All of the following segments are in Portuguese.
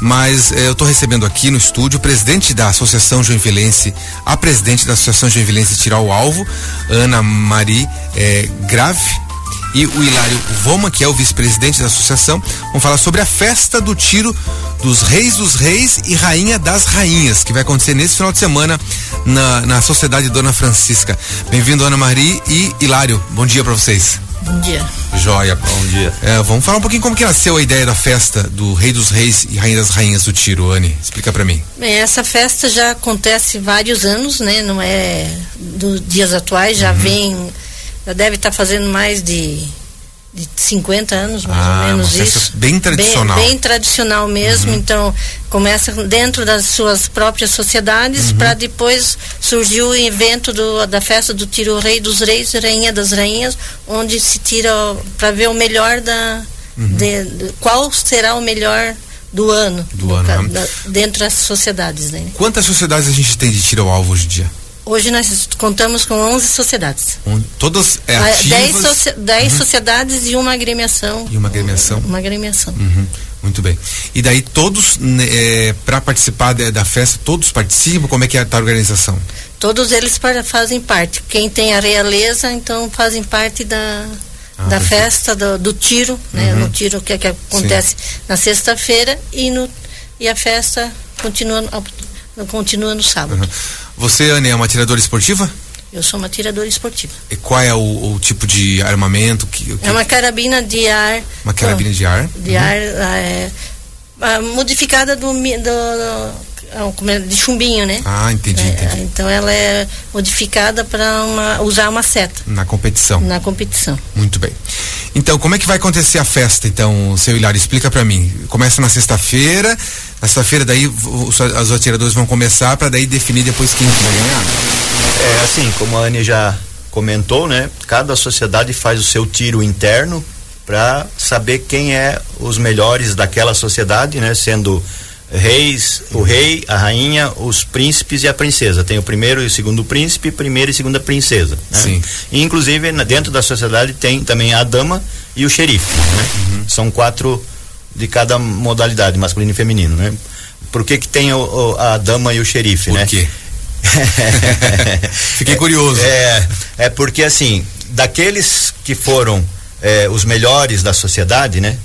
mas eh, eu estou recebendo aqui no estúdio o presidente da Associação Joinvilense, a presidente da Associação Joinvilense Tirar o Alvo, Ana Marie eh, Grave, e o Hilário Voma, que é o vice-presidente da associação, vão falar sobre a festa do tiro dos Reis dos Reis e Rainha das Rainhas, que vai acontecer nesse final de semana na, na Sociedade Dona Francisca. Bem-vindo, Ana Marie e Hilário. Bom dia para vocês. Bom dia. Joia. Bom dia. É, vamos falar um pouquinho como que nasceu a ideia da festa do Rei dos Reis e Rainha das Rainhas do Tiro, Anne. Explica para mim. Bem, essa festa já acontece vários anos, né? Não é dos dias atuais, já uhum. vem, já deve estar tá fazendo mais de de 50 anos, mais ah, ou menos isso. Bem tradicional. Bem, bem tradicional mesmo. Uhum. Então, começa dentro das suas próprias sociedades, uhum. para depois surgir o evento do, da festa do tiro Rei dos Reis, Rainha das Rainhas, onde se tira para ver o melhor da. Uhum. De, de, qual será o melhor do ano, do ano né? da, dentro das sociedades. Né? Quantas sociedades a gente tem de tiro ao alvo hoje em dia? Hoje nós contamos com 11 sociedades. Um, todas é, ativas? 10, 10 uhum. sociedades e uma agremiação. E uma agremiação? Uma agremiação. Uhum. Muito bem. E daí todos, né, é, para participar de, da festa, todos participam? Como é que é a organização? Todos eles para, fazem parte. Quem tem a realeza, então fazem parte da, ah, da festa, do, do, tiro, né? Uhum. No tiro que, que acontece Sim. na sexta-feira e, no, e a festa continua, continua no sábado. Você, Anne, é uma tiradora esportiva? Eu sou uma tiradora esportiva. E qual é o, o tipo de armamento? Que, que, É uma carabina de ar. Uma carabina de ar? De uhum. ar é, modificada do, do, é, de chumbinho, né? Ah, entendi, é, entendi. Então ela é modificada para usar uma seta. Na competição. Na competição. Muito bem. Então, como é que vai acontecer a festa, então, seu Hilário? Explica para mim. Começa na sexta-feira, na sexta-feira daí os, os atiradores vão começar para daí definir depois quem vai ganhar. É assim, como a Anne já comentou, né? Cada sociedade faz o seu tiro interno para saber quem é os melhores daquela sociedade, né? Sendo reis, o rei, a rainha, os príncipes e a princesa. Tem o primeiro e o segundo príncipe, primeira e segunda princesa. Né? Sim. E, inclusive dentro da sociedade tem também a dama e o xerife. Né? Uhum. São quatro de cada modalidade, masculino e feminino, né? Por que que tem o, o, a dama e o xerife, Por né? quê? Fiquei curioso. É, é porque assim, daqueles que foram é, os melhores da sociedade, né?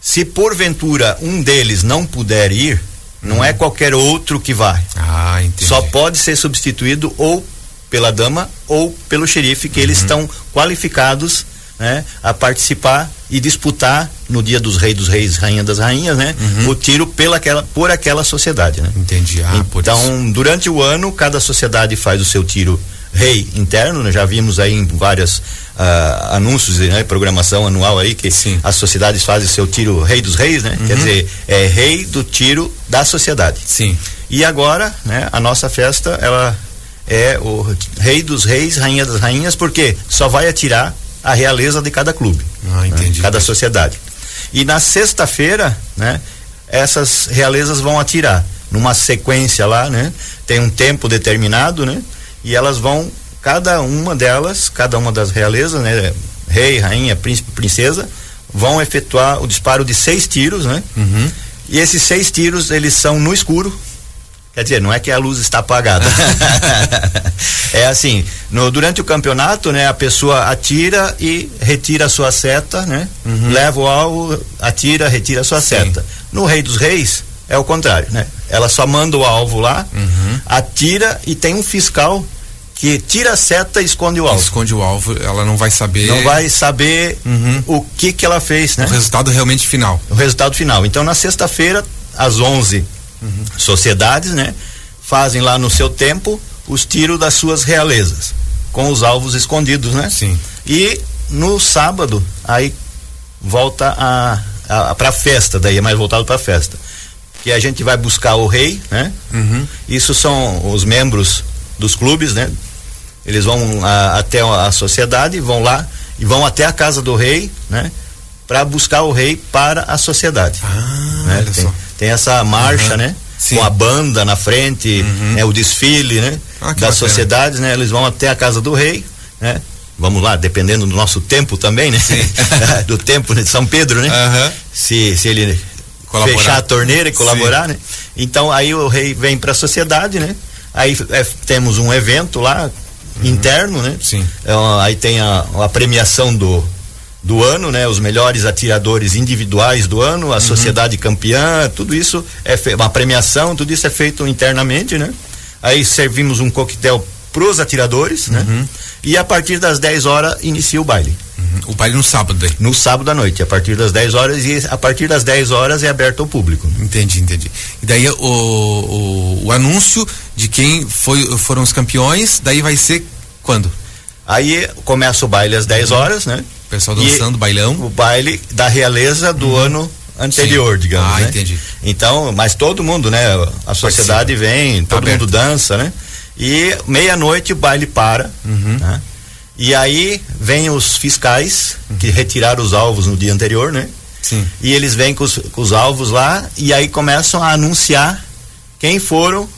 Se porventura um deles não puder ir, não é qualquer outro que vai. Ah, entendi. Só pode ser substituído ou pela dama ou pelo xerife, que uhum. eles estão qualificados né, a participar e disputar no dia dos reis dos reis, rainha das rainhas, né, uhum. o tiro pela aquela, por aquela sociedade, né? Entendi. Ah, então, durante o ano, cada sociedade faz o seu tiro rei interno, né? já vimos aí em vários uh, anúncios, né, programação anual aí que Sim. as sociedades fazem o seu tiro rei dos reis, né? Uhum. Quer dizer, é rei do tiro da sociedade. Sim. E agora, né, a nossa festa, ela é o rei dos reis, rainha das rainhas, porque só vai atirar a realeza de cada clube. Ah, entendi. Né? Cada sociedade. E na sexta-feira, né, essas realezas vão atirar numa sequência lá, né? Tem um tempo determinado, né? E elas vão cada uma delas, cada uma das realezas, né, rei, rainha, príncipe, princesa, vão efetuar o disparo de seis tiros, né? Uhum. E esses seis tiros, eles são no escuro, Quer dizer, não é que a luz está apagada. é assim, no, durante o campeonato, né, a pessoa atira e retira a sua seta, né? Uhum. Leva o alvo, atira, retira a sua Sim. seta. No Rei dos Reis, é o contrário, né? Ela só manda o alvo lá, uhum. atira e tem um fiscal que tira a seta e esconde o alvo. Esconde o alvo, ela não vai saber. Não vai saber uhum. o que que ela fez, né? O resultado realmente final. O resultado final. Então na sexta-feira, às 11 uhum. sociedades, né? Fazem lá no seu tempo os tiros das suas realezas, com os alvos escondidos, né? Sim. E no sábado, aí volta a, a, a pra festa, daí é mais voltado pra festa. Que a gente vai buscar o rei, né? Uhum. Isso são os membros dos clubes, né? Eles vão a, até a sociedade, vão lá e vão até a casa do rei, né? Para buscar o rei para a sociedade. Ah, né? Tem, tem essa marcha, uhum. né? Sim. Com a banda na frente, uhum. né? o desfile, né? Ah, das sociedades, né? Eles vão até a casa do rei, né? Vamos lá, dependendo do nosso tempo também, né? do tempo de São Pedro, né? Uhum. Se, se ele fechar a torneira e colaborar, Sim. né? Então aí o rei vem para a sociedade, né? Aí é, temos um evento lá uhum. interno, né? Sim. É, aí tem a, a premiação do do ano, né? Os melhores atiradores individuais do ano, a uhum. sociedade campeã, tudo isso é uma premiação, tudo isso é feito internamente, né? Aí servimos um coquetel pros atiradores, né? uhum. né? E a partir das 10 horas inicia o baile. Uhum. O baile no sábado aí. No sábado à noite, a partir das 10 horas e a partir das 10 horas é aberto ao público. Entendi, entendi. E daí o, o, o anúncio de quem foi, foram os campeões, daí vai ser quando? Aí começa o baile às 10 uhum. horas, né? O pessoal dançando, e bailão. O baile da realeza do uhum. ano anterior, Sim. digamos. Ah, né? entendi. Então, mas todo mundo, né? A sociedade vem, tá todo aberto. mundo dança, né? E meia-noite o baile para. Uhum. Né? E aí vem os fiscais uhum. que retiraram os alvos no dia anterior, né? Sim. E eles vêm com os, com os alvos lá e aí começam a anunciar quem foram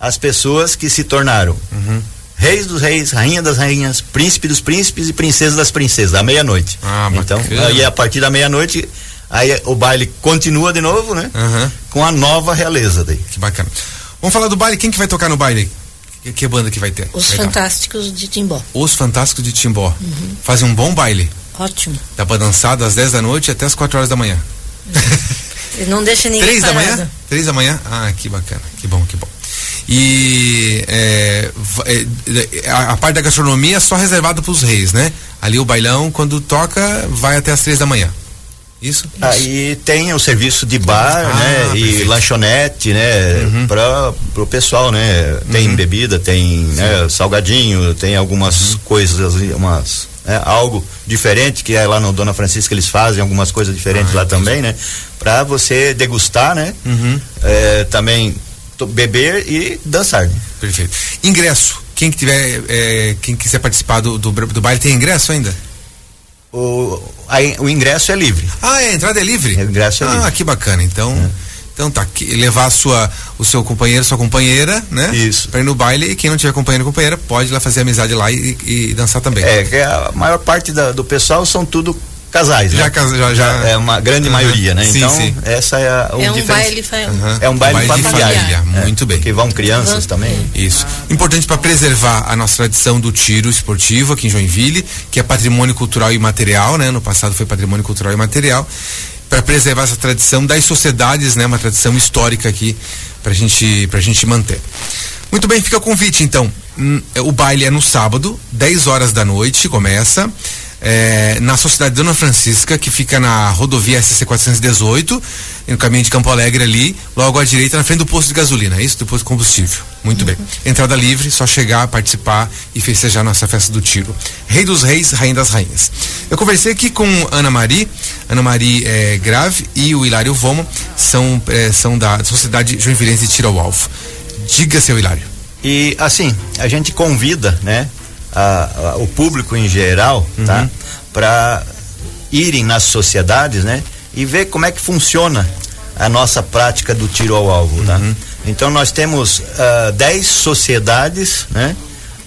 as pessoas que se tornaram uhum reis dos reis, rainha das rainhas, príncipe dos príncipes e princesa das princesas, à meia-noite. Ah, então, aí a partir da meia-noite, aí o baile continua de novo, né? Uhum. Com a nova realeza daí. Que bacana. Vamos falar do baile, quem que vai tocar no baile? Que, que banda que vai ter? Os Legal. Fantásticos de Timbó. Os Fantásticos de Timbó. Uhum. Fazem um bom baile. Ótimo. Dá pra dançar das 10 da noite até as 4 horas da manhã. Não deixa ninguém Três da manhã? Três da manhã? Ah, que bacana. Que bom, que bom. E é, é, a, a, parte da gastronomia é só reservada para os reis, né? Ali o bailão, quando toca, vai até as três da manhã. Isso? Aí tem o serviço de bar, ah, né? Perfeito. E lanchonete, né? Uhum. Para o pessoal, né? Tem uhum. bebida, tem né, salgadinho, tem algumas uhum. coisas, umas, né, algo diferente que é lá no Dona Francisca eles fazem algumas coisas diferentes ah, lá entendi. também, né? Para você degustar, né? Uhum. É, também beber e dançar. Perfeito. Ingresso. Quem que tiver, é, quem quiser participar do, do, do baile tem ingresso ainda? O, a, o ingresso é livre. Ah, é, a entrada é livre? O ingresso é ah, livre. Ah, que bacana. Então, é. então tá, levar a sua, o seu companheiro, sua companheira, né? Isso. Pra ir no baile e quem não tiver companheiro companheira pode ir lá fazer amizade lá e, e dançar também. É, a maior parte da, do pessoal são tudo casais, já, né? já, já, É uma grande uhum. maioria, né? Sim, então, sim. essa é a o É um baile, uhum. é um baile, baile familiar. família. É, muito bem. Que vão crianças uhum. também. Isso. Importante para preservar a nossa tradição do tiro esportivo aqui em Joinville, que é patrimônio cultural e material, né? No passado foi patrimônio cultural e material. Para preservar essa tradição das sociedades, né? Uma tradição histórica aqui pra gente, pra gente manter. Muito bem, fica o convite então. Hum, o baile é no sábado, 10 horas da noite, começa é, na Sociedade Dona Francisca, que fica na rodovia SC 418, no caminho de Campo Alegre ali, logo à direita, na frente do posto de gasolina, é isso? Do posto de combustível. Muito uhum. bem. Entrada livre, só chegar, participar e festejar nossa festa do tiro. Rei dos Reis, Rainha das Rainhas. Eu conversei aqui com Ana Maria, Ana Maria é, Grave e o Hilário Vomo, são, é, são da Sociedade Joinvilense de Tiro ao Alvo. Diga, seu Hilário. E assim, a gente convida, né, a, a, o público em geral, tá? uhum. tá? Para irem nas sociedades, né? E ver como é que funciona a nossa prática do tiro ao alvo, tá? Uhum. Então nós temos 10 uh, sociedades, né?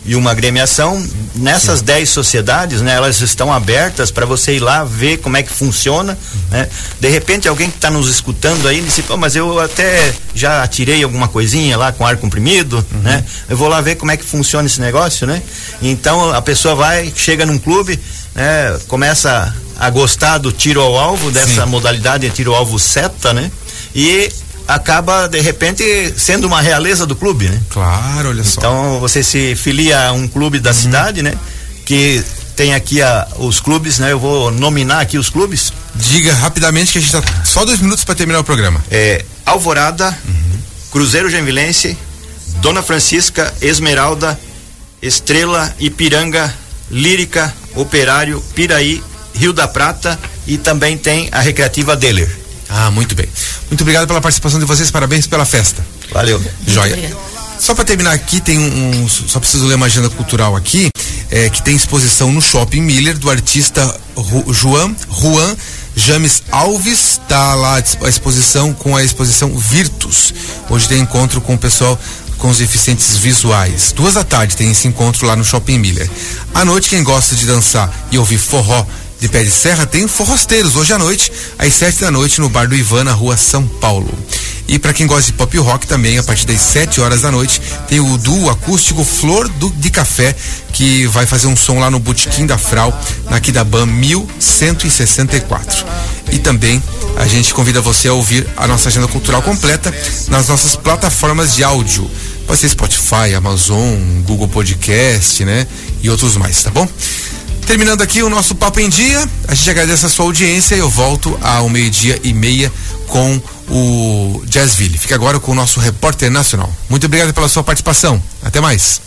E uma agremiação. Nessas 10 sociedades, né, elas estão abertas para você ir lá ver como é que funciona. Né? De repente, alguém que está nos escutando aí disse: Pô, mas eu até já atirei alguma coisinha lá com ar comprimido, uhum. né? Eu vou lá ver como é que funciona esse negócio, né? Então a pessoa vai, chega num clube, né, começa a gostar do tiro ao alvo, dessa Sim. modalidade de tiro ao alvo seta, né? E acaba de repente sendo uma realeza do clube, né? Claro, olha só. Então você se filia a um clube da uhum. cidade, né? Que tem aqui a, os clubes, né? Eu vou nominar aqui os clubes. Diga rapidamente que a gente tá só dois minutos para terminar o programa. É Alvorada, uhum. Cruzeiro Genvilense, Dona Francisca, Esmeralda, Estrela, Ipiranga, Lírica, Operário, Piraí, Rio da Prata e também tem a Recreativa Deller. Ah, muito bem. Muito obrigado pela participação de vocês, parabéns pela festa. Valeu. Joia. Só para terminar aqui, tem um, um, Só preciso ler uma agenda cultural aqui, é, que tem exposição no Shopping Miller do artista Ru, Juan, Juan James Alves. Tá lá a exposição com a exposição Virtus. Hoje tem encontro com o pessoal com os deficientes visuais. Duas da tarde tem esse encontro lá no Shopping Miller. À noite, quem gosta de dançar e ouvir forró de Pé de Serra tem Forrosteiros hoje à noite, às sete da noite, no Bar do Ivan, na rua São Paulo. E para quem gosta de pop rock também, a partir das 7 horas da noite, tem o duo acústico Flor do, de Café, que vai fazer um som lá no Botequim da Frau, na Kidaban 1164. E também a gente convida você a ouvir a nossa agenda cultural completa nas nossas plataformas de áudio. Pode ser Spotify, Amazon, Google Podcast, né? E outros mais, tá bom? Terminando aqui o nosso Papo em Dia, a gente agradece a sua audiência e eu volto ao meio-dia e meia com o Jazzville. Fica agora com o nosso repórter nacional. Muito obrigado pela sua participação. Até mais.